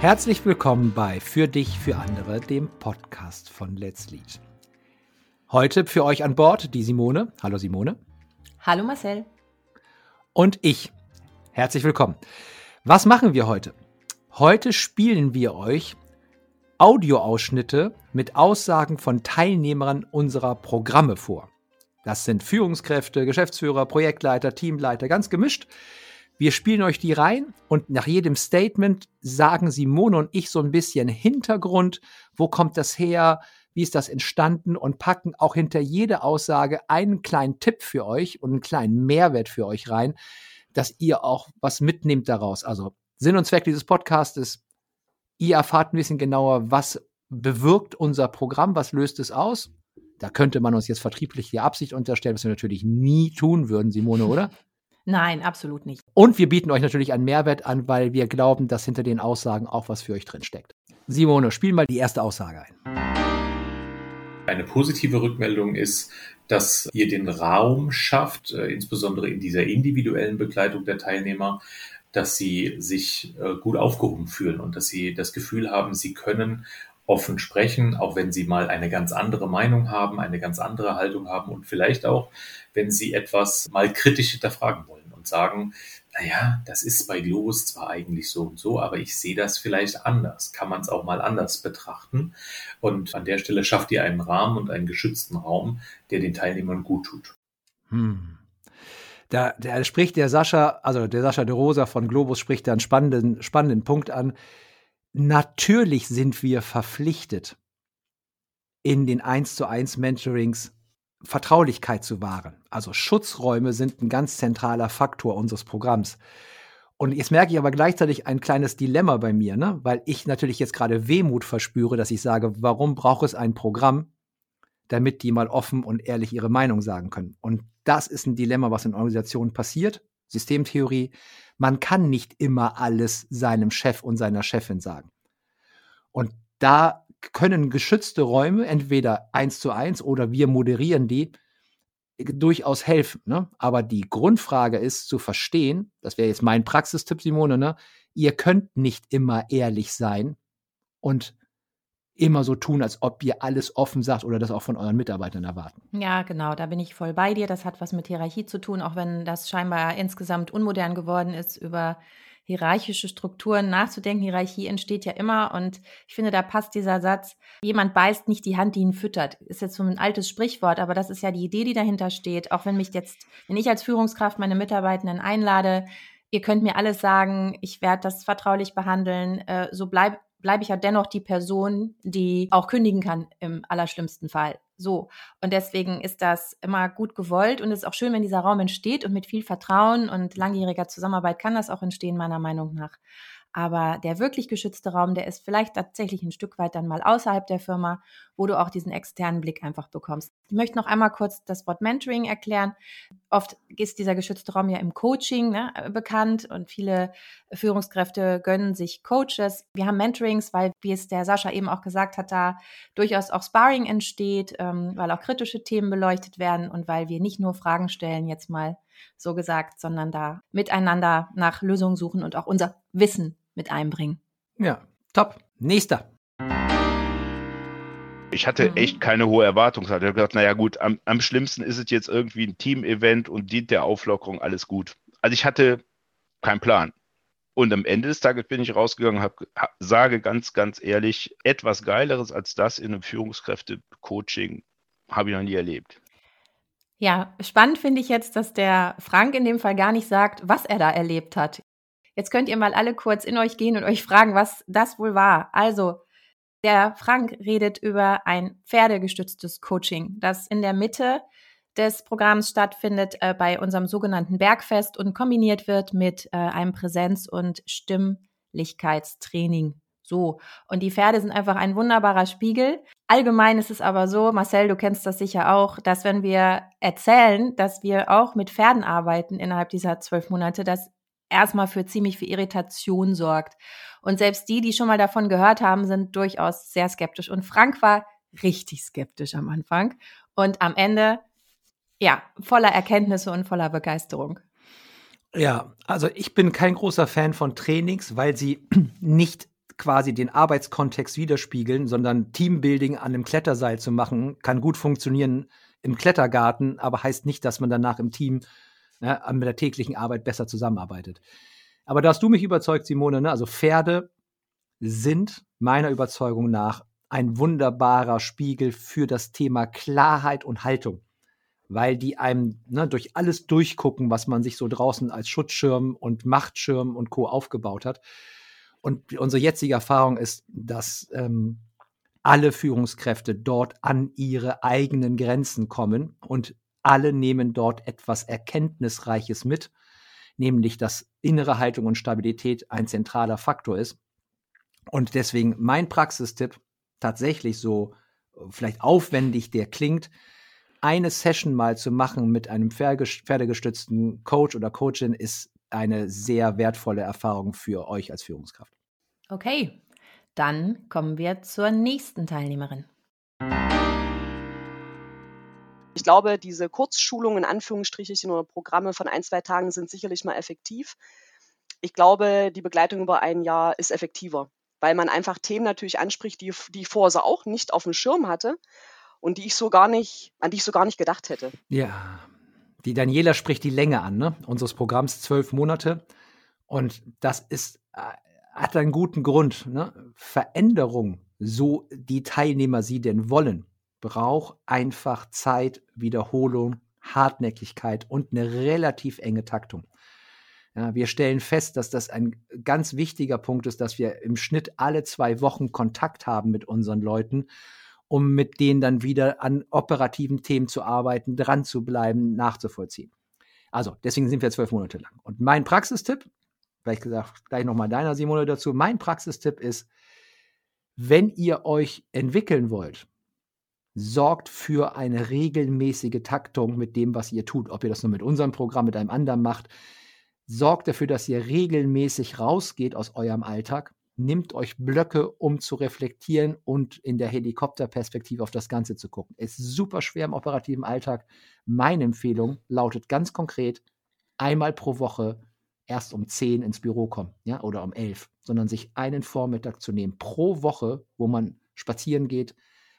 Herzlich willkommen bei Für dich, für andere, dem Podcast von Let's Lead. Heute für euch an Bord die Simone. Hallo Simone. Hallo Marcel. Und ich. Herzlich willkommen. Was machen wir heute? Heute spielen wir euch Audioausschnitte mit Aussagen von Teilnehmern unserer Programme vor. Das sind Führungskräfte, Geschäftsführer, Projektleiter, Teamleiter, ganz gemischt. Wir spielen euch die rein und nach jedem Statement sagen Simone und ich so ein bisschen Hintergrund, wo kommt das her, wie ist das entstanden und packen auch hinter jede Aussage einen kleinen Tipp für euch und einen kleinen Mehrwert für euch rein, dass ihr auch was mitnehmt daraus. Also Sinn und Zweck dieses Podcasts ist, ihr erfahrt ein bisschen genauer, was bewirkt unser Programm, was löst es aus. Da könnte man uns jetzt vertrieblich die Absicht unterstellen, was wir natürlich nie tun würden, Simone, oder? Nein, absolut nicht. Und wir bieten euch natürlich einen Mehrwert an, weil wir glauben, dass hinter den Aussagen auch was für euch drin steckt. Simone, spiel mal die erste Aussage ein. Eine positive Rückmeldung ist, dass ihr den Raum schafft, äh, insbesondere in dieser individuellen Begleitung der Teilnehmer, dass sie sich äh, gut aufgehoben fühlen und dass sie das Gefühl haben, sie können offen sprechen, auch wenn sie mal eine ganz andere Meinung haben, eine ganz andere Haltung haben und vielleicht auch, wenn sie etwas mal kritisch hinterfragen wollen sagen, naja, das ist bei Globus zwar eigentlich so und so, aber ich sehe das vielleicht anders. Kann man es auch mal anders betrachten? Und an der Stelle schafft ihr einen Rahmen und einen geschützten Raum, der den Teilnehmern gut tut. Hm. Da, da spricht der Sascha, also der Sascha de Rosa von Globus spricht da einen spannenden, spannenden Punkt an Natürlich sind wir verpflichtet, in den 1 zu 1 Mentorings Vertraulichkeit zu wahren. Also Schutzräume sind ein ganz zentraler Faktor unseres Programms. Und jetzt merke ich aber gleichzeitig ein kleines Dilemma bei mir, ne? weil ich natürlich jetzt gerade Wehmut verspüre, dass ich sage, warum braucht es ein Programm, damit die mal offen und ehrlich ihre Meinung sagen können. Und das ist ein Dilemma, was in Organisationen passiert. Systemtheorie. Man kann nicht immer alles seinem Chef und seiner Chefin sagen. Und da können geschützte Räume, entweder eins zu eins oder wir moderieren die, durchaus helfen. Ne? Aber die Grundfrage ist zu verstehen, das wäre jetzt mein Praxistipp, Simone, ne? ihr könnt nicht immer ehrlich sein und immer so tun, als ob ihr alles offen sagt oder das auch von euren Mitarbeitern erwarten. Ja, genau, da bin ich voll bei dir. Das hat was mit Hierarchie zu tun, auch wenn das scheinbar insgesamt unmodern geworden ist, über hierarchische Strukturen nachzudenken. Hierarchie entsteht ja immer und ich finde, da passt dieser Satz, jemand beißt nicht die Hand, die ihn füttert. Ist jetzt so ein altes Sprichwort, aber das ist ja die Idee, die dahinter steht. Auch wenn mich jetzt, wenn ich als Führungskraft meine Mitarbeitenden einlade, ihr könnt mir alles sagen, ich werde das vertraulich behandeln, äh, so bleib, bleibe ich ja dennoch die Person, die auch kündigen kann im allerschlimmsten Fall. So. Und deswegen ist das immer gut gewollt und es ist auch schön, wenn dieser Raum entsteht und mit viel Vertrauen und langjähriger Zusammenarbeit kann das auch entstehen, meiner Meinung nach. Aber der wirklich geschützte Raum, der ist vielleicht tatsächlich ein Stück weit dann mal außerhalb der Firma, wo du auch diesen externen Blick einfach bekommst. Ich möchte noch einmal kurz das Wort Mentoring erklären. Oft ist dieser geschützte Raum ja im Coaching ne, bekannt und viele Führungskräfte gönnen sich Coaches. Wir haben Mentorings, weil, wie es der Sascha eben auch gesagt hat, da durchaus auch Sparring entsteht, ähm, weil auch kritische Themen beleuchtet werden und weil wir nicht nur Fragen stellen, jetzt mal so gesagt, sondern da miteinander nach Lösungen suchen und auch unser Wissen mit einbringen. Ja, top. Nächster. Ich hatte mhm. echt keine hohe Erwartungshaltung. Ich habe gedacht, naja gut, am, am schlimmsten ist es jetzt irgendwie ein Team-Event und dient der Auflockerung, alles gut. Also ich hatte keinen Plan. Und am Ende des Tages bin ich rausgegangen, hab, sage ganz, ganz ehrlich, etwas Geileres als das in einem Führungskräfte-Coaching habe ich noch nie erlebt. Ja, spannend finde ich jetzt, dass der Frank in dem Fall gar nicht sagt, was er da erlebt hat. Jetzt könnt ihr mal alle kurz in euch gehen und euch fragen, was das wohl war. Also, der Frank redet über ein pferdegestütztes Coaching, das in der Mitte des Programms stattfindet äh, bei unserem sogenannten Bergfest und kombiniert wird mit äh, einem Präsenz- und Stimmlichkeitstraining. So. Und die Pferde sind einfach ein wunderbarer Spiegel. Allgemein ist es aber so, Marcel, du kennst das sicher auch, dass wenn wir erzählen, dass wir auch mit Pferden arbeiten innerhalb dieser zwölf Monate, dass erstmal für ziemlich viel Irritation sorgt. Und selbst die, die schon mal davon gehört haben, sind durchaus sehr skeptisch. Und Frank war richtig skeptisch am Anfang und am Ende, ja, voller Erkenntnisse und voller Begeisterung. Ja, also ich bin kein großer Fan von Trainings, weil sie nicht quasi den Arbeitskontext widerspiegeln, sondern Teambuilding an einem Kletterseil zu machen, kann gut funktionieren im Klettergarten, aber heißt nicht, dass man danach im Team ja, mit der täglichen Arbeit besser zusammenarbeitet. Aber da hast du mich überzeugt, Simone, ne? also Pferde sind meiner Überzeugung nach ein wunderbarer Spiegel für das Thema Klarheit und Haltung, weil die einem ne, durch alles durchgucken, was man sich so draußen als Schutzschirm und Machtschirm und Co. aufgebaut hat. Und unsere jetzige Erfahrung ist, dass ähm, alle Führungskräfte dort an ihre eigenen Grenzen kommen und alle nehmen dort etwas Erkenntnisreiches mit, nämlich dass innere Haltung und Stabilität ein zentraler Faktor ist. Und deswegen mein Praxistipp, tatsächlich so vielleicht aufwendig der klingt, eine Session mal zu machen mit einem pferdegestützten Coach oder Coachin ist eine sehr wertvolle Erfahrung für euch als Führungskraft. Okay, dann kommen wir zur nächsten Teilnehmerin. Ich glaube, diese Kurzschulungen in Anführungsstrichen oder Programme von ein, zwei Tagen sind sicherlich mal effektiv. Ich glaube, die Begleitung über ein Jahr ist effektiver, weil man einfach Themen natürlich anspricht, die, die ich vorher so auch nicht auf dem Schirm hatte und die ich so gar nicht, an die ich so gar nicht gedacht hätte. Ja, die Daniela spricht die Länge an, ne? Unseres Programms zwölf Monate. Und das ist, äh, hat einen guten Grund. Ne? Veränderung, so die Teilnehmer sie denn wollen, braucht einfach Zeit, Wiederholung, Hartnäckigkeit und eine relativ enge Taktung. Ja, wir stellen fest, dass das ein ganz wichtiger Punkt ist, dass wir im Schnitt alle zwei Wochen Kontakt haben mit unseren Leuten, um mit denen dann wieder an operativen Themen zu arbeiten, dran zu bleiben, nachzuvollziehen. Also, deswegen sind wir zwölf Monate lang. Und mein Praxistipp, vielleicht gesagt, gleich nochmal deiner Simone dazu, mein Praxistipp ist, wenn ihr euch entwickeln wollt, sorgt für eine regelmäßige Taktung mit dem, was ihr tut. Ob ihr das nur mit unserem Programm, mit einem anderen macht. Sorgt dafür, dass ihr regelmäßig rausgeht aus eurem Alltag. Nimmt euch Blöcke, um zu reflektieren und in der Helikopterperspektive auf das Ganze zu gucken. Ist super schwer im operativen Alltag. Meine Empfehlung lautet ganz konkret, einmal pro Woche erst um 10 ins Büro kommen, ja, oder um 11, sondern sich einen Vormittag zu nehmen pro Woche, wo man spazieren geht,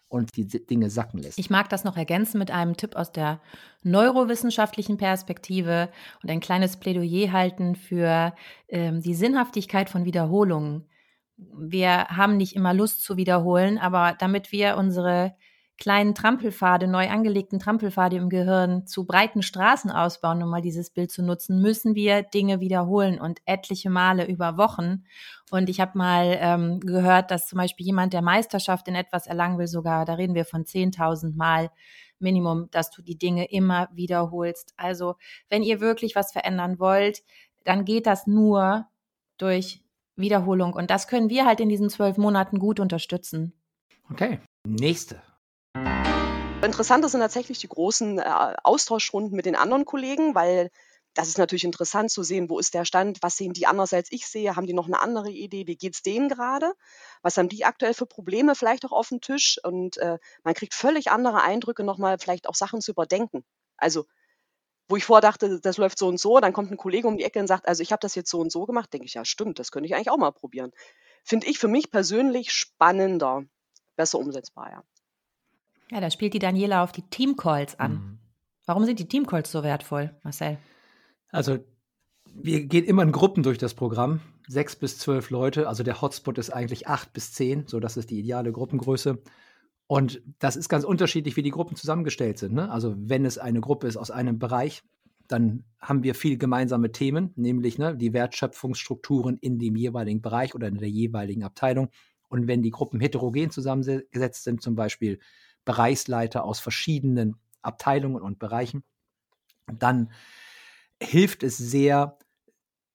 und die Dinge sacken lässt. Ich mag das noch ergänzen mit einem Tipp aus der neurowissenschaftlichen Perspektive und ein kleines Plädoyer halten für ähm, die Sinnhaftigkeit von Wiederholungen. Wir haben nicht immer Lust zu wiederholen, aber damit wir unsere kleinen Trampelpfade, neu angelegten Trampelpfade im Gehirn zu breiten Straßen ausbauen, um mal dieses Bild zu nutzen, müssen wir Dinge wiederholen und etliche Male über Wochen. Und ich habe mal ähm, gehört, dass zum Beispiel jemand, der Meisterschaft in etwas erlangen will, sogar, da reden wir von 10.000 Mal Minimum, dass du die Dinge immer wiederholst. Also wenn ihr wirklich was verändern wollt, dann geht das nur durch Wiederholung. Und das können wir halt in diesen zwölf Monaten gut unterstützen. Okay, nächste Interessant sind tatsächlich die großen äh, Austauschrunden mit den anderen Kollegen, weil das ist natürlich interessant zu sehen, wo ist der Stand, was sehen die anders als ich sehe, haben die noch eine andere Idee, wie geht es denen gerade, was haben die aktuell für Probleme vielleicht auch auf dem Tisch und äh, man kriegt völlig andere Eindrücke, nochmal vielleicht auch Sachen zu überdenken. Also wo ich vordachte, das läuft so und so, dann kommt ein Kollege um die Ecke und sagt, also ich habe das jetzt so und so gemacht, denke ich, ja stimmt, das könnte ich eigentlich auch mal probieren. Finde ich für mich persönlich spannender, besser umsetzbar, ja. Ja, da spielt die Daniela auf die Teamcalls an. Mhm. Warum sind die Teamcalls so wertvoll, Marcel? Also, wir gehen immer in Gruppen durch das Programm. Sechs bis zwölf Leute. Also der Hotspot ist eigentlich acht bis zehn. So, das ist die ideale Gruppengröße. Und das ist ganz unterschiedlich, wie die Gruppen zusammengestellt sind. Ne? Also, wenn es eine Gruppe ist aus einem Bereich, dann haben wir viele gemeinsame Themen, nämlich ne, die Wertschöpfungsstrukturen in dem jeweiligen Bereich oder in der jeweiligen Abteilung. Und wenn die Gruppen heterogen zusammengesetzt sind, zum Beispiel Bereichsleiter aus verschiedenen Abteilungen und Bereichen, dann hilft es sehr,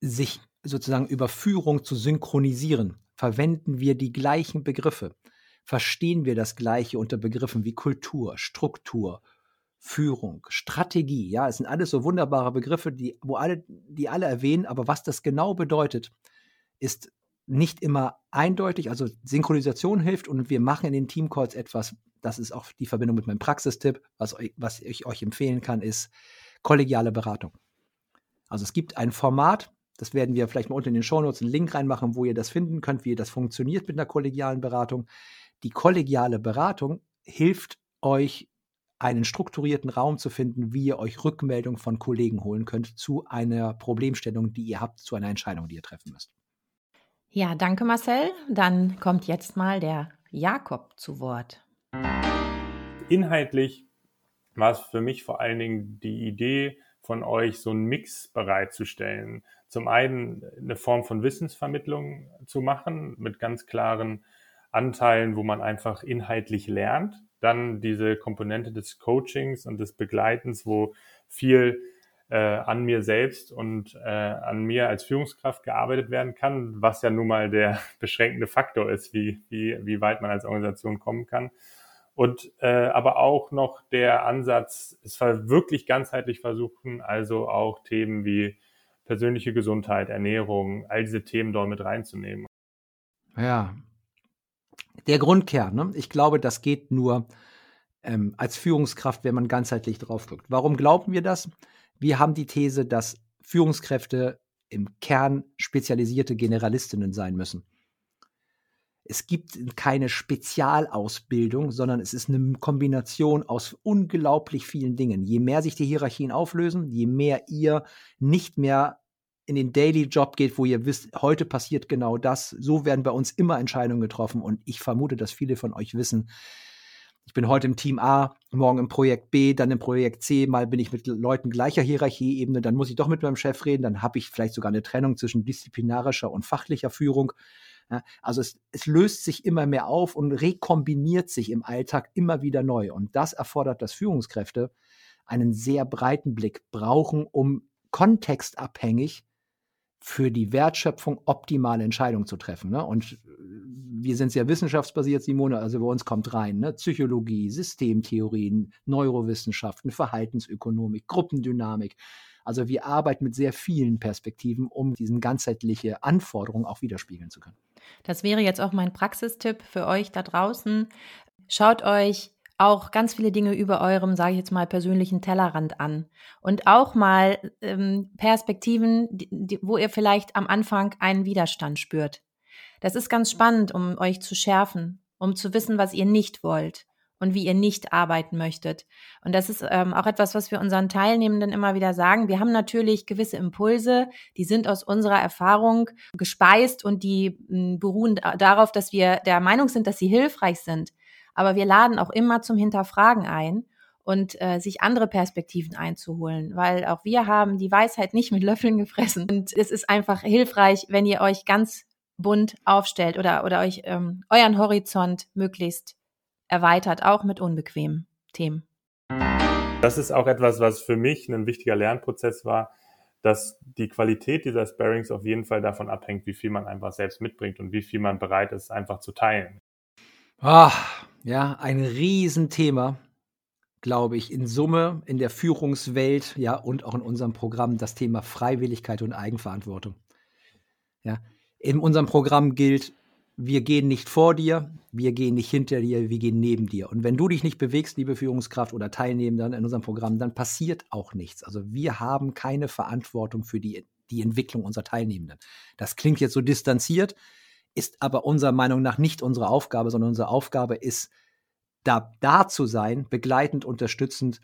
sich sozusagen über Führung zu synchronisieren. Verwenden wir die gleichen Begriffe? Verstehen wir das Gleiche unter Begriffen wie Kultur, Struktur, Führung, Strategie? Ja, es sind alles so wunderbare Begriffe, die, wo alle, die alle erwähnen, aber was das genau bedeutet, ist nicht immer eindeutig. Also Synchronisation hilft und wir machen in den Teamcalls etwas, das ist auch die Verbindung mit meinem Praxistipp. Was, was ich euch empfehlen kann, ist kollegiale Beratung. Also es gibt ein Format, Das werden wir vielleicht mal unten in den Shownotes einen Link reinmachen, wo ihr das finden könnt, wie das funktioniert mit einer kollegialen Beratung. Die kollegiale Beratung hilft euch, einen strukturierten Raum zu finden, wie ihr euch Rückmeldung von Kollegen holen könnt zu einer Problemstellung, die ihr habt, zu einer Entscheidung, die ihr treffen müsst. Ja, danke Marcel. Dann kommt jetzt mal der Jakob zu Wort. Inhaltlich war es für mich vor allen Dingen die Idee von euch, so einen Mix bereitzustellen. Zum einen eine Form von Wissensvermittlung zu machen mit ganz klaren Anteilen, wo man einfach inhaltlich lernt. Dann diese Komponente des Coachings und des Begleitens, wo viel äh, an mir selbst und äh, an mir als Führungskraft gearbeitet werden kann, was ja nun mal der beschränkende Faktor ist, wie, wie, wie weit man als Organisation kommen kann. Und äh, aber auch noch der Ansatz, es wirklich ganzheitlich versuchen, also auch Themen wie persönliche Gesundheit, Ernährung, all diese Themen dort mit reinzunehmen. Ja, der Grundkern. Ne? Ich glaube, das geht nur ähm, als Führungskraft, wenn man ganzheitlich drauf guckt. Warum glauben wir das? Wir haben die These, dass Führungskräfte im Kern spezialisierte Generalistinnen sein müssen. Es gibt keine Spezialausbildung, sondern es ist eine Kombination aus unglaublich vielen Dingen. Je mehr sich die Hierarchien auflösen, je mehr ihr nicht mehr in den Daily Job geht, wo ihr wisst, heute passiert genau das. So werden bei uns immer Entscheidungen getroffen und ich vermute, dass viele von euch wissen, ich bin heute im Team A, morgen im Projekt B, dann im Projekt C, mal bin ich mit Leuten gleicher Hierarchieebene, dann muss ich doch mit meinem Chef reden, dann habe ich vielleicht sogar eine Trennung zwischen disziplinarischer und fachlicher Führung. Also es, es löst sich immer mehr auf und rekombiniert sich im Alltag immer wieder neu. Und das erfordert, dass Führungskräfte einen sehr breiten Blick brauchen, um kontextabhängig für die Wertschöpfung optimale Entscheidungen zu treffen. Ne? Und äh, wir sind sehr wissenschaftsbasiert, Simone, also bei uns kommt rein ne? Psychologie, Systemtheorien, Neurowissenschaften, Verhaltensökonomik, Gruppendynamik. Also wir arbeiten mit sehr vielen Perspektiven, um diesen ganzheitliche Anforderungen auch widerspiegeln zu können. Das wäre jetzt auch mein Praxistipp für euch da draußen. Schaut euch auch ganz viele Dinge über eurem, sage ich jetzt mal, persönlichen Tellerrand an. Und auch mal ähm, Perspektiven, die, die, wo ihr vielleicht am Anfang einen Widerstand spürt. Das ist ganz spannend, um euch zu schärfen, um zu wissen, was ihr nicht wollt und wie ihr nicht arbeiten möchtet. Und das ist ähm, auch etwas, was wir unseren Teilnehmenden immer wieder sagen. Wir haben natürlich gewisse Impulse, die sind aus unserer Erfahrung gespeist und die mh, beruhen darauf, dass wir der Meinung sind, dass sie hilfreich sind. Aber wir laden auch immer zum Hinterfragen ein und äh, sich andere Perspektiven einzuholen, weil auch wir haben die Weisheit nicht mit Löffeln gefressen. Und es ist einfach hilfreich, wenn ihr euch ganz bunt aufstellt oder, oder euch ähm, euren Horizont möglichst erweitert, auch mit unbequemen Themen. Das ist auch etwas, was für mich ein wichtiger Lernprozess war, dass die Qualität dieser Sparings auf jeden Fall davon abhängt, wie viel man einfach selbst mitbringt und wie viel man bereit ist, einfach zu teilen. Ah, ja, ein Riesenthema, glaube ich, in Summe in der Führungswelt, ja, und auch in unserem Programm das Thema Freiwilligkeit und Eigenverantwortung. Ja, in unserem Programm gilt, wir gehen nicht vor dir, wir gehen nicht hinter dir, wir gehen neben dir. Und wenn du dich nicht bewegst, liebe Führungskraft oder Teilnehmender in unserem Programm, dann passiert auch nichts. Also wir haben keine Verantwortung für die, die Entwicklung unserer Teilnehmenden. Das klingt jetzt so distanziert, ist aber unserer Meinung nach nicht unsere Aufgabe, sondern unsere Aufgabe ist, da, da zu sein, begleitend, unterstützend,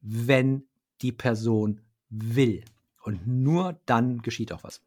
wenn die Person will. Und nur dann geschieht auch was.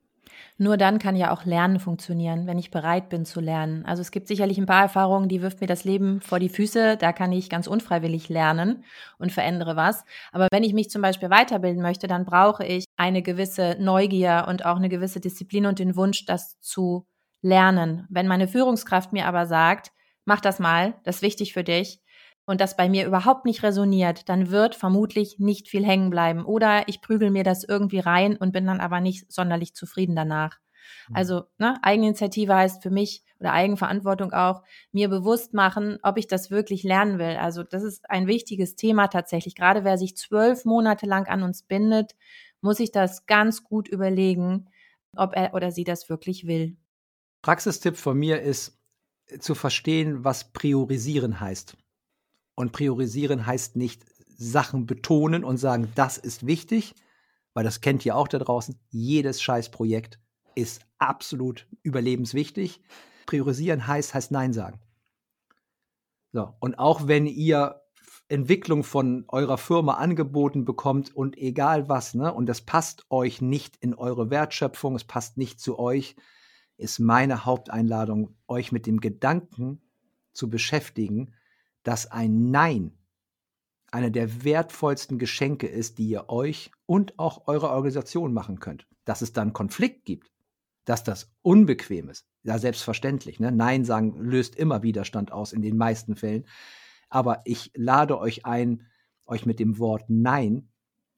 Nur dann kann ja auch Lernen funktionieren, wenn ich bereit bin zu lernen. Also es gibt sicherlich ein paar Erfahrungen, die wirft mir das Leben vor die Füße. Da kann ich ganz unfreiwillig lernen und verändere was. Aber wenn ich mich zum Beispiel weiterbilden möchte, dann brauche ich eine gewisse Neugier und auch eine gewisse Disziplin und den Wunsch, das zu lernen. Wenn meine Führungskraft mir aber sagt, mach das mal, das ist wichtig für dich, und das bei mir überhaupt nicht resoniert, dann wird vermutlich nicht viel hängen bleiben. Oder ich prügel mir das irgendwie rein und bin dann aber nicht sonderlich zufrieden danach. Mhm. Also ne, Eigeninitiative heißt für mich oder Eigenverantwortung auch, mir bewusst machen, ob ich das wirklich lernen will. Also das ist ein wichtiges Thema tatsächlich. Gerade wer sich zwölf Monate lang an uns bindet, muss sich das ganz gut überlegen, ob er oder sie das wirklich will. Praxistipp von mir ist zu verstehen, was priorisieren heißt. Und priorisieren heißt nicht Sachen betonen und sagen, das ist wichtig, weil das kennt ihr auch da draußen, jedes Scheißprojekt ist absolut überlebenswichtig. Priorisieren heißt, heißt Nein sagen. So, und auch wenn ihr Entwicklung von eurer Firma angeboten bekommt und egal was, ne, und das passt euch nicht in eure Wertschöpfung, es passt nicht zu euch, ist meine Haupteinladung, euch mit dem Gedanken zu beschäftigen, dass ein Nein eine der wertvollsten Geschenke ist, die ihr euch und auch eurer Organisation machen könnt. Dass es dann Konflikt gibt, dass das unbequem ist, ja selbstverständlich. Ne? Nein sagen löst immer Widerstand aus in den meisten Fällen. Aber ich lade euch ein, euch mit dem Wort Nein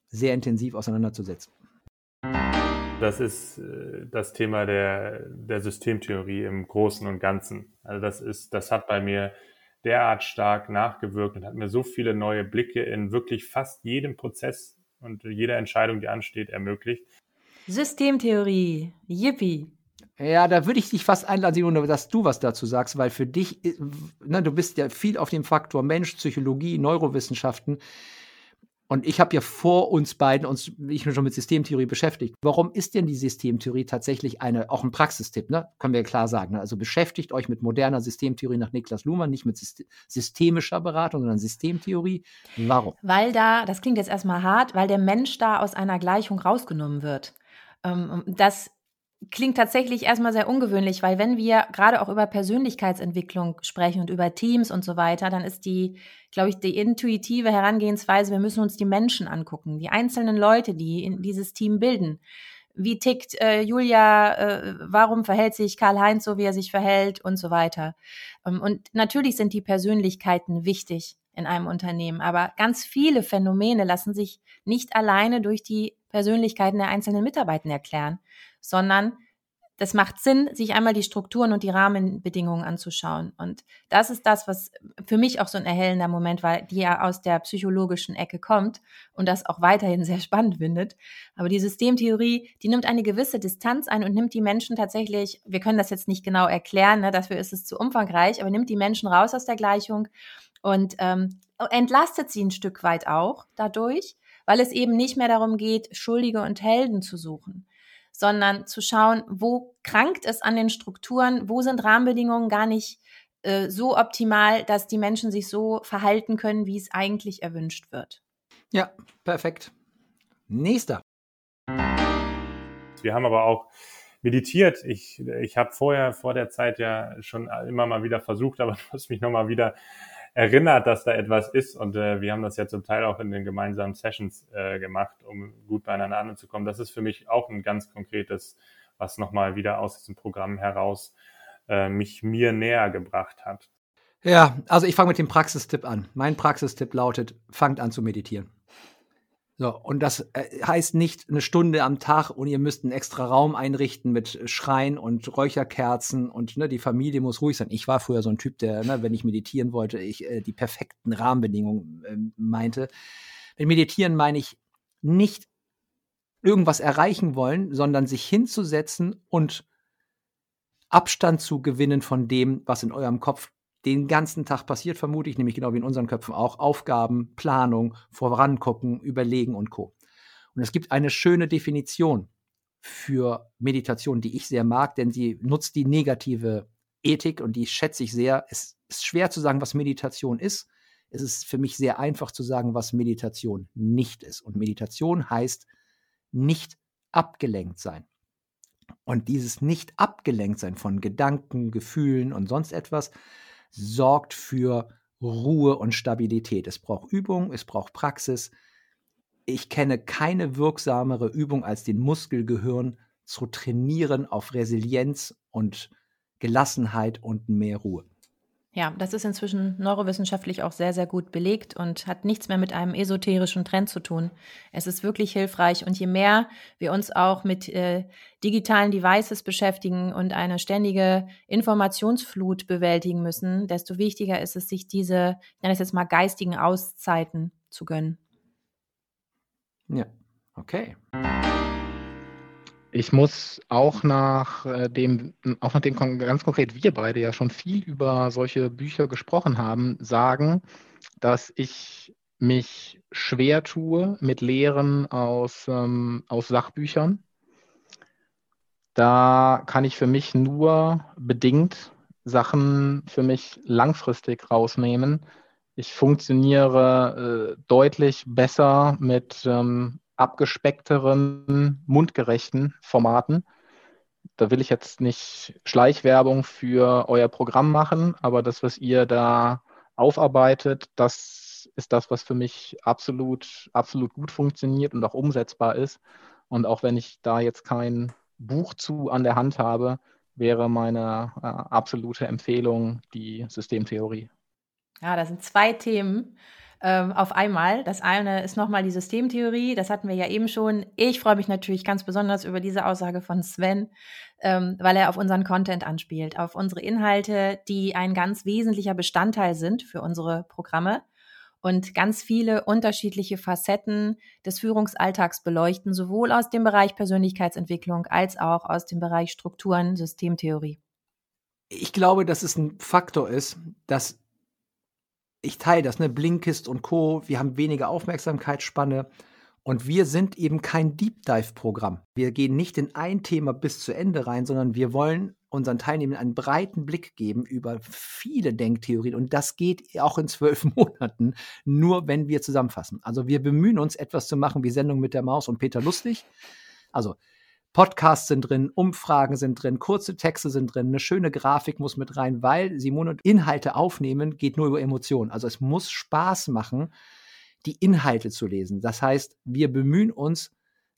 sehr intensiv auseinanderzusetzen. Das ist äh, das Thema der, der Systemtheorie im Großen und Ganzen. Also das ist, das hat bei mir derart stark nachgewirkt und hat mir so viele neue Blicke in wirklich fast jedem Prozess und jeder Entscheidung, die ansteht, ermöglicht. Systemtheorie, yippie. Ja, da würde ich dich fast einladen, Simone, dass du was dazu sagst, weil für dich, ne, du bist ja viel auf dem Faktor Mensch, Psychologie, Neurowissenschaften. Und ich habe ja vor uns beiden uns ich bin schon mit Systemtheorie beschäftigt. Warum ist denn die Systemtheorie tatsächlich eine auch ein Praxistipp? Ne? Können wir klar sagen. Ne? Also beschäftigt euch mit moderner Systemtheorie nach Niklas Luhmann, nicht mit systemischer Beratung, sondern Systemtheorie. Warum? Weil da, das klingt jetzt erstmal hart, weil der Mensch da aus einer Gleichung rausgenommen wird. Ähm, das klingt tatsächlich erstmal sehr ungewöhnlich, weil wenn wir gerade auch über Persönlichkeitsentwicklung sprechen und über Teams und so weiter, dann ist die, glaube ich, die intuitive Herangehensweise, wir müssen uns die Menschen angucken, die einzelnen Leute, die in dieses Team bilden. Wie tickt äh, Julia, äh, warum verhält sich Karl-Heinz so, wie er sich verhält und so weiter. Ähm, und natürlich sind die Persönlichkeiten wichtig in einem Unternehmen, aber ganz viele Phänomene lassen sich nicht alleine durch die Persönlichkeiten der einzelnen Mitarbeiter erklären, sondern das macht Sinn, sich einmal die Strukturen und die Rahmenbedingungen anzuschauen. Und das ist das, was für mich auch so ein erhellender Moment war, die ja aus der psychologischen Ecke kommt und das auch weiterhin sehr spannend findet. Aber die Systemtheorie, die nimmt eine gewisse Distanz ein und nimmt die Menschen tatsächlich, wir können das jetzt nicht genau erklären, ne, dafür ist es zu umfangreich, aber nimmt die Menschen raus aus der Gleichung und ähm, entlastet sie ein Stück weit auch dadurch, weil es eben nicht mehr darum geht, Schuldige und Helden zu suchen sondern zu schauen, wo krankt es an den Strukturen, wo sind Rahmenbedingungen gar nicht äh, so optimal, dass die Menschen sich so verhalten können, wie es eigentlich erwünscht wird. Ja, perfekt. Nächster. Wir haben aber auch meditiert. Ich, ich habe vorher, vor der Zeit ja schon immer mal wieder versucht, aber du hast mich nochmal wieder erinnert, dass da etwas ist. Und äh, wir haben das ja zum Teil auch in den gemeinsamen Sessions äh, gemacht, um gut beieinander anzukommen. Das ist für mich auch ein ganz konkretes, was nochmal wieder aus diesem Programm heraus äh, mich mir näher gebracht hat. Ja, also ich fange mit dem Praxistipp an. Mein Praxistipp lautet, fangt an zu meditieren. So, und das äh, heißt nicht eine Stunde am Tag und ihr müsst einen extra Raum einrichten mit Schreien und Räucherkerzen und ne, die Familie muss ruhig sein. Ich war früher so ein Typ, der, ne, wenn ich meditieren wollte, ich äh, die perfekten Rahmenbedingungen äh, meinte. Mit Meditieren meine ich nicht irgendwas erreichen wollen, sondern sich hinzusetzen und Abstand zu gewinnen von dem, was in eurem Kopf den ganzen Tag passiert, vermute ich, nämlich genau wie in unseren Köpfen auch, Aufgaben, Planung, vorangucken, überlegen und Co. Und es gibt eine schöne Definition für Meditation, die ich sehr mag, denn sie nutzt die negative Ethik und die schätze ich sehr. Es ist schwer zu sagen, was Meditation ist. Es ist für mich sehr einfach zu sagen, was Meditation nicht ist. Und Meditation heißt nicht abgelenkt sein. Und dieses nicht abgelenkt sein von Gedanken, Gefühlen und sonst etwas, sorgt für Ruhe und Stabilität. Es braucht Übung, es braucht Praxis. Ich kenne keine wirksamere Übung als den Muskelgehirn zu trainieren auf Resilienz und Gelassenheit und mehr Ruhe. Ja, das ist inzwischen neurowissenschaftlich auch sehr, sehr gut belegt und hat nichts mehr mit einem esoterischen Trend zu tun. Es ist wirklich hilfreich und je mehr wir uns auch mit äh, digitalen Devices beschäftigen und eine ständige Informationsflut bewältigen müssen, desto wichtiger ist es, sich diese, ich nenne es jetzt mal geistigen Auszeiten zu gönnen. Ja, okay. Ich muss auch nach äh, dem, auch nachdem ganz konkret wir beide ja schon viel über solche Bücher gesprochen haben, sagen, dass ich mich schwer tue mit Lehren aus, ähm, aus Sachbüchern. Da kann ich für mich nur bedingt Sachen für mich langfristig rausnehmen. Ich funktioniere äh, deutlich besser mit ähm, abgespeckteren, mundgerechten Formaten. Da will ich jetzt nicht Schleichwerbung für euer Programm machen, aber das, was ihr da aufarbeitet, das ist das, was für mich absolut, absolut gut funktioniert und auch umsetzbar ist. Und auch wenn ich da jetzt kein Buch zu an der Hand habe, wäre meine äh, absolute Empfehlung die Systemtheorie. Ja, das sind zwei Themen ähm, auf einmal. Das eine ist nochmal die Systemtheorie, das hatten wir ja eben schon. Ich freue mich natürlich ganz besonders über diese Aussage von Sven, ähm, weil er auf unseren Content anspielt, auf unsere Inhalte, die ein ganz wesentlicher Bestandteil sind für unsere Programme und ganz viele unterschiedliche Facetten des Führungsalltags beleuchten, sowohl aus dem Bereich Persönlichkeitsentwicklung als auch aus dem Bereich Strukturen, Systemtheorie. Ich glaube, dass es ein Faktor ist, dass ich teile das, ne? Blinkist und Co. Wir haben weniger Aufmerksamkeitsspanne und wir sind eben kein Deep Dive-Programm. Wir gehen nicht in ein Thema bis zu Ende rein, sondern wir wollen unseren Teilnehmern einen breiten Blick geben über viele Denktheorien. Und das geht auch in zwölf Monaten, nur wenn wir zusammenfassen. Also wir bemühen uns, etwas zu machen wie Sendung mit der Maus und Peter Lustig. Also Podcasts sind drin, Umfragen sind drin, kurze Texte sind drin, eine schöne Grafik muss mit rein, weil Simone Inhalte aufnehmen geht nur über Emotionen. Also es muss Spaß machen, die Inhalte zu lesen. Das heißt, wir bemühen uns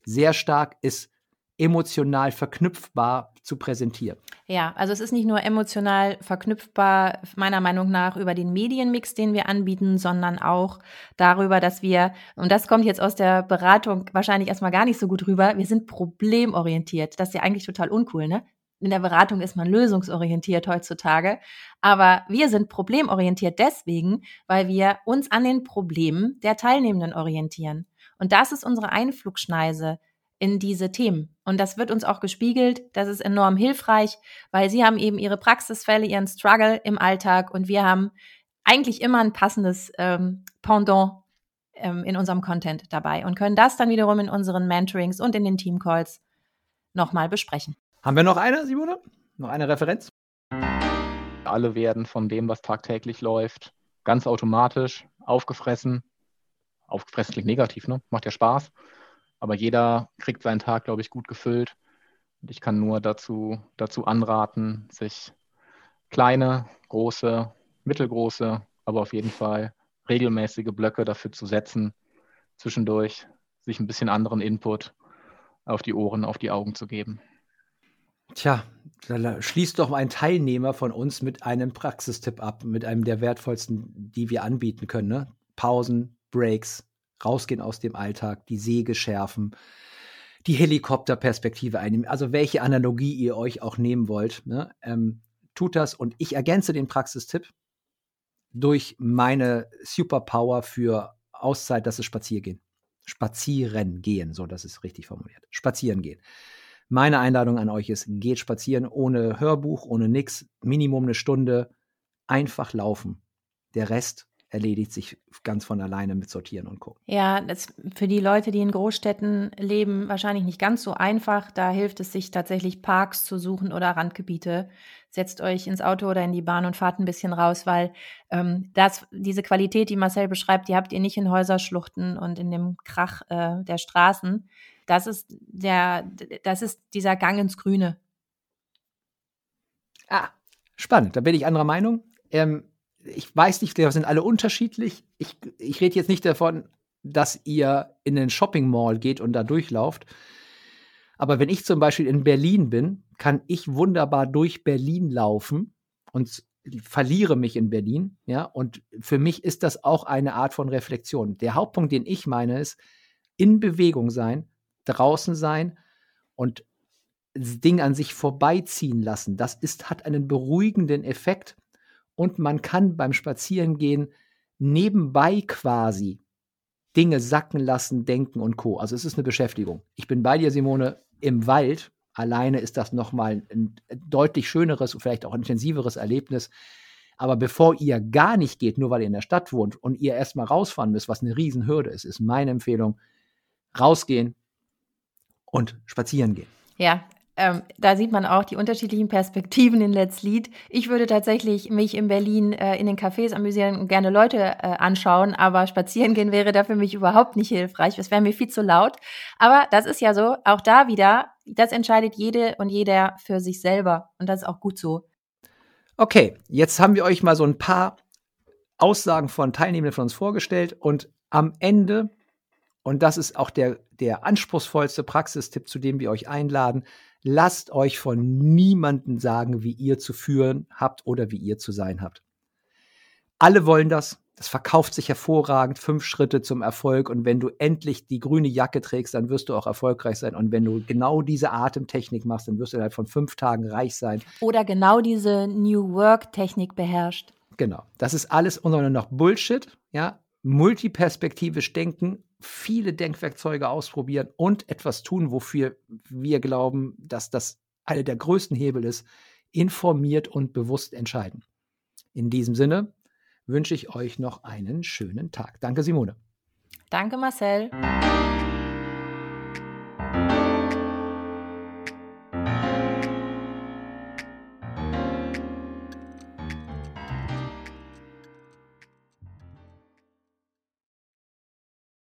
sehr stark, es emotional verknüpfbar zu präsentieren. Ja, also es ist nicht nur emotional verknüpfbar, meiner Meinung nach, über den Medienmix, den wir anbieten, sondern auch darüber, dass wir, und das kommt jetzt aus der Beratung wahrscheinlich erstmal gar nicht so gut rüber, wir sind problemorientiert. Das ist ja eigentlich total uncool, ne? In der Beratung ist man lösungsorientiert heutzutage. Aber wir sind problemorientiert deswegen, weil wir uns an den Problemen der Teilnehmenden orientieren. Und das ist unsere Einflugschneise in diese Themen. Und das wird uns auch gespiegelt. Das ist enorm hilfreich, weil sie haben eben ihre Praxisfälle, ihren Struggle im Alltag und wir haben eigentlich immer ein passendes ähm, Pendant ähm, in unserem Content dabei und können das dann wiederum in unseren Mentorings und in den Teamcalls nochmal besprechen. Haben wir noch eine, Simone? Noch eine Referenz? Alle werden von dem, was tagtäglich läuft, ganz automatisch aufgefressen. Aufgefressen klingt negativ, ne? Macht ja Spaß. Aber jeder kriegt seinen Tag, glaube ich, gut gefüllt. Und ich kann nur dazu, dazu anraten, sich kleine, große, mittelgroße, aber auf jeden Fall regelmäßige Blöcke dafür zu setzen, zwischendurch sich ein bisschen anderen Input auf die Ohren, auf die Augen zu geben. Tja, da schließt doch ein Teilnehmer von uns mit einem Praxistipp ab, mit einem der wertvollsten, die wir anbieten können. Ne? Pausen, Breaks, rausgehen aus dem Alltag, die Säge schärfen, die Helikopterperspektive einnehmen. Also welche Analogie ihr euch auch nehmen wollt, ne? ähm, tut das. Und ich ergänze den Praxistipp durch meine Superpower für Auszeit, das ist Spaziergehen. Spazieren gehen, so das ist richtig formuliert. Spazieren gehen. Meine Einladung an euch ist, geht spazieren ohne Hörbuch, ohne nix, Minimum eine Stunde, einfach laufen. Der Rest erledigt sich ganz von alleine mit Sortieren und Gucken. Ja, das für die Leute, die in Großstädten leben, wahrscheinlich nicht ganz so einfach. Da hilft es sich tatsächlich Parks zu suchen oder Randgebiete. Setzt euch ins Auto oder in die Bahn und fahrt ein bisschen raus, weil ähm, das, diese Qualität, die Marcel beschreibt, die habt ihr nicht in Häuserschluchten und in dem Krach äh, der Straßen. Das ist der, das ist dieser Gang ins Grüne. Ah, spannend. Da bin ich anderer Meinung. Ähm, ich weiß nicht, wir sind alle unterschiedlich. Ich, ich rede jetzt nicht davon, dass ihr in den Shopping Mall geht und da durchlauft. Aber wenn ich zum Beispiel in Berlin bin, kann ich wunderbar durch Berlin laufen und verliere mich in Berlin. Ja, und für mich ist das auch eine Art von Reflexion. Der Hauptpunkt, den ich meine, ist in Bewegung sein, draußen sein und das Ding an sich vorbeiziehen lassen. Das ist, hat einen beruhigenden Effekt und man kann beim Spazierengehen nebenbei quasi Dinge sacken lassen, denken und co. Also es ist eine Beschäftigung. Ich bin bei dir, Simone, im Wald. Alleine ist das nochmal ein deutlich schöneres und vielleicht auch intensiveres Erlebnis. Aber bevor ihr gar nicht geht, nur weil ihr in der Stadt wohnt und ihr erstmal rausfahren müsst, was eine Riesenhürde ist, ist meine Empfehlung, rausgehen und spazieren gehen. Ja, ähm, da sieht man auch die unterschiedlichen Perspektiven in Let's Lead. Ich würde tatsächlich mich in Berlin äh, in den Cafés amüsieren und gerne Leute äh, anschauen, aber spazieren gehen wäre da für mich überhaupt nicht hilfreich. Das wäre mir viel zu laut. Aber das ist ja so, auch da wieder, das entscheidet jede und jeder für sich selber. Und das ist auch gut so. Okay, jetzt haben wir euch mal so ein paar Aussagen von Teilnehmenden von uns vorgestellt und am Ende, und das ist auch der, der anspruchsvollste Praxistipp, zu dem wir euch einladen, lasst euch von niemandem sagen, wie ihr zu führen habt oder wie ihr zu sein habt. Alle wollen das. Das verkauft sich hervorragend. Fünf Schritte zum Erfolg. Und wenn du endlich die grüne Jacke trägst, dann wirst du auch erfolgreich sein. Und wenn du genau diese Atemtechnik machst, dann wirst du innerhalb von fünf Tagen reich sein. Oder genau diese New Work Technik beherrscht. Genau. Das ist alles unter noch Bullshit. Ja. Multiperspektivisch denken, viele Denkwerkzeuge ausprobieren und etwas tun, wofür wir glauben, dass das einer der größten Hebel ist, informiert und bewusst entscheiden. In diesem Sinne wünsche ich euch noch einen schönen Tag. Danke, Simone. Danke, Marcel.